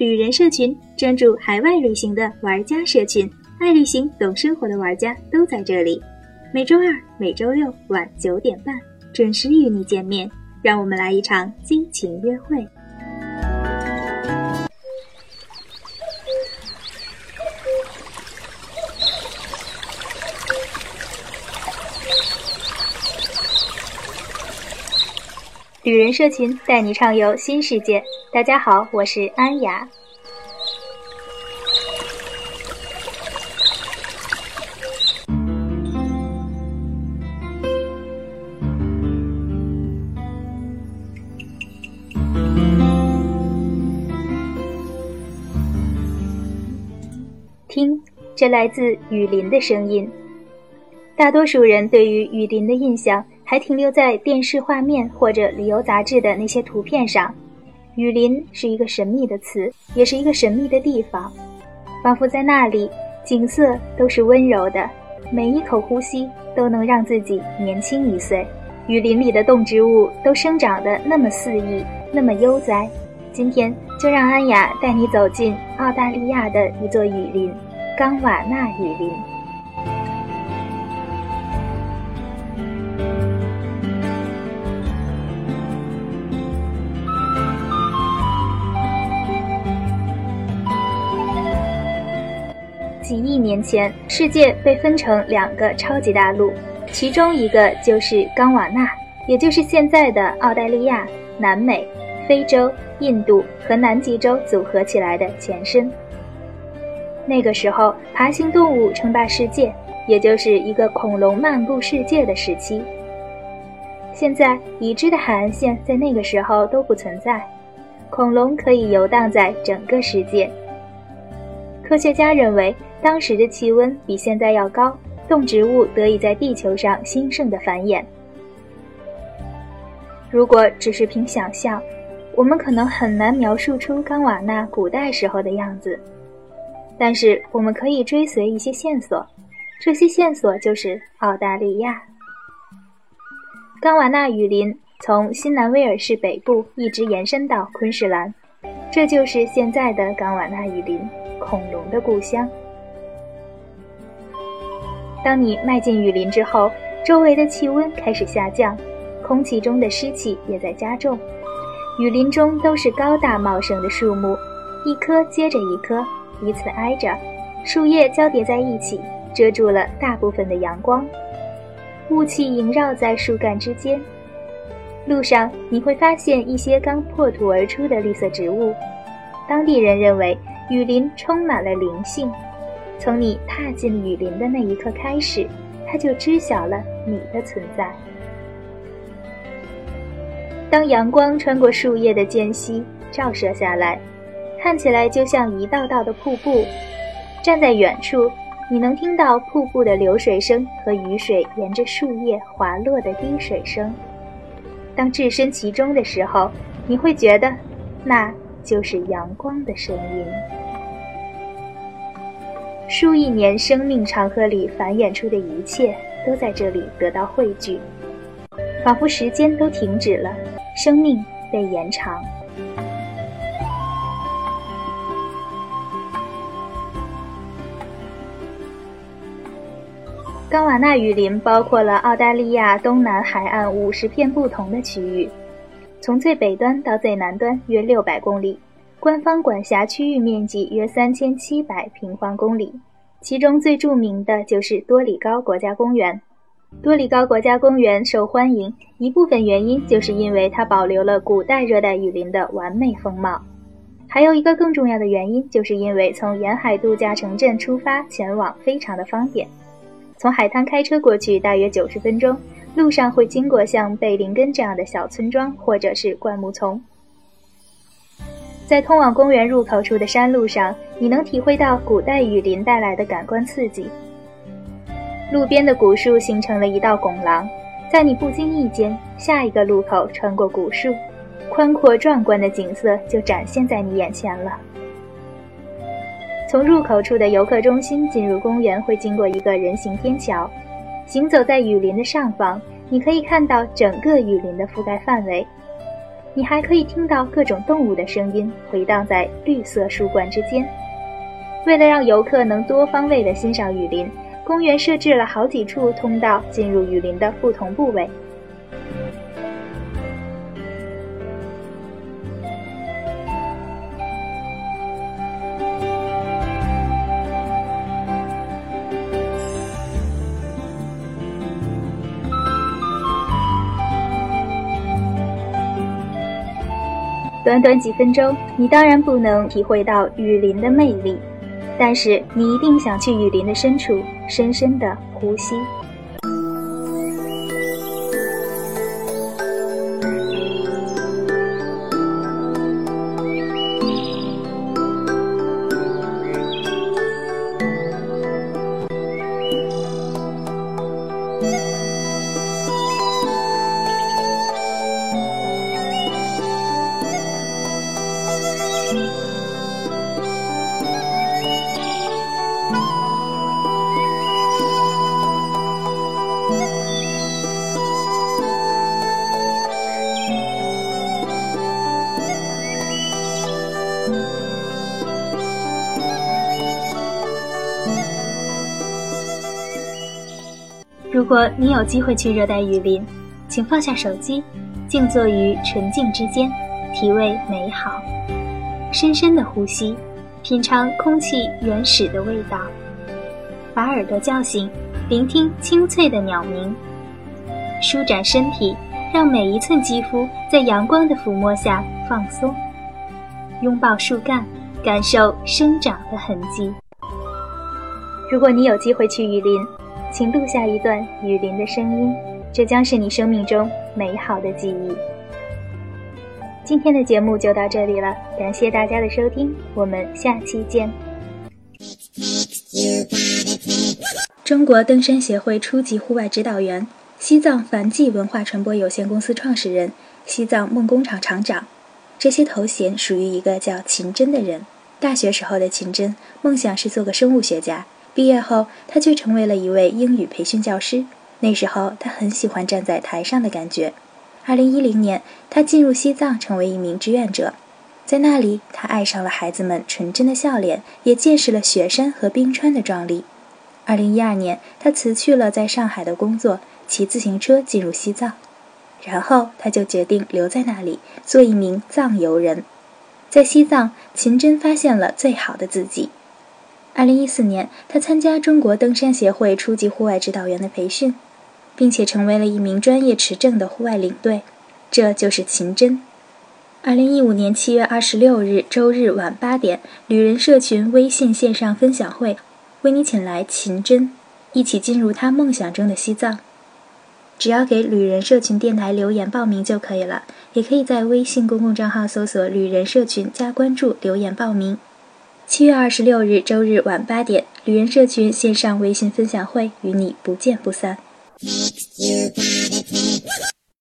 旅人社群，专注海外旅行的玩家社群，爱旅行、懂生活的玩家都在这里。每周二、每周六晚九点半准时与你见面，让我们来一场激情约会。旅人社群带你畅游新世界。大家好，我是安雅。听，这来自雨林的声音。大多数人对于雨林的印象还停留在电视画面或者旅游杂志的那些图片上。雨林是一个神秘的词，也是一个神秘的地方，仿佛在那里，景色都是温柔的，每一口呼吸都能让自己年轻一岁。雨林里的动植物都生长得那么肆意，那么悠哉。今天就让安雅带你走进澳大利亚的一座雨林——冈瓦纳雨林。年前，世界被分成两个超级大陆，其中一个就是冈瓦纳，也就是现在的澳大利亚、南美、非洲、印度和南极洲组合起来的前身。那个时候，爬行动物称霸世界，也就是一个恐龙漫步世界的时期。现在已知的海岸线在那个时候都不存在，恐龙可以游荡在整个世界。科学家认为。当时的气温比现在要高，动植物得以在地球上兴盛的繁衍。如果只是凭想象，我们可能很难描述出冈瓦纳古代时候的样子。但是我们可以追随一些线索，这些线索就是澳大利亚。冈瓦纳雨林从新南威尔士北部一直延伸到昆士兰，这就是现在的冈瓦纳雨林，恐龙的故乡。当你迈进雨林之后，周围的气温开始下降，空气中的湿气也在加重。雨林中都是高大茂盛的树木，一棵接着一棵，彼此挨着，树叶交叠在一起，遮住了大部分的阳光。雾气萦绕在树干之间，路上你会发现一些刚破土而出的绿色植物。当地人认为雨林充满了灵性。从你踏进雨林的那一刻开始，它就知晓了你的存在。当阳光穿过树叶的间隙照射下来，看起来就像一道道的瀑布。站在远处，你能听到瀑布的流水声和雨水沿着树叶滑落的滴水声。当置身其中的时候，你会觉得那就是阳光的声音。数亿年生命长河里繁衍出的一切，都在这里得到汇聚，仿佛时间都停止了，生命被延长。冈瓦纳雨林包括了澳大利亚东南海岸五十片不同的区域，从最北端到最南端约六百公里。官方管辖区域面积约三千七百平方公里，其中最著名的就是多里高国家公园。多里高国家公园受欢迎一部分原因就是因为它保留了古代热带雨林的完美风貌，还有一个更重要的原因，就是因为从沿海度假城镇出发前往非常的方便。从海滩开车过去大约九十分钟，路上会经过像贝林根这样的小村庄或者是灌木丛。在通往公园入口处的山路上，你能体会到古代雨林带来的感官刺激。路边的古树形成了一道拱廊，在你不经意间，下一个路口穿过古树，宽阔壮观的景色就展现在你眼前了。从入口处的游客中心进入公园，会经过一个人行天桥，行走在雨林的上方，你可以看到整个雨林的覆盖范围。你还可以听到各种动物的声音回荡在绿色树冠之间。为了让游客能多方位地欣赏雨林，公园设置了好几处通道进入雨林的不同部位。短短几分钟，你当然不能体会到雨林的魅力，但是你一定想去雨林的深处，深深的呼吸。如果你有机会去热带雨林，请放下手机，静坐于纯净之间，体味美好，深深的呼吸，品尝空气原始的味道，把耳朵叫醒，聆听清脆的鸟鸣，舒展身体，让每一寸肌肤在阳光的抚摸下放松，拥抱树干，感受生长的痕迹。如果你有机会去雨林，请录下一段雨林的声音，这将是你生命中美好的记忆。今天的节目就到这里了，感谢大家的收听，我们下期见。中国登山协会初级户外指导员，西藏凡迹文化传播有限公司创始人，西藏梦工厂厂长，这些头衔属于一个叫秦真的人。大学时候的秦真，梦想是做个生物学家。毕业后，他却成为了一位英语培训教师。那时候，他很喜欢站在台上的感觉。二零一零年，他进入西藏，成为一名志愿者。在那里，他爱上了孩子们纯真的笑脸，也见识了雪山和冰川的壮丽。二零一二年，他辞去了在上海的工作，骑自行车进入西藏。然后，他就决定留在那里，做一名藏游人。在西藏，秦真发现了最好的自己。二零一四年，他参加中国登山协会初级户外指导员的培训，并且成为了一名专业持证的户外领队。这就是秦真。二零一五年七月二十六日周日晚八点，旅人社群微信线上分享会，为你请来秦真，一起进入他梦想中的西藏。只要给旅人社群电台留言报名就可以了，也可以在微信公共账号搜索“旅人社群”加关注，留言报名。七月二十六日周日晚八点，旅人社群线上微信分享会，与你不见不散。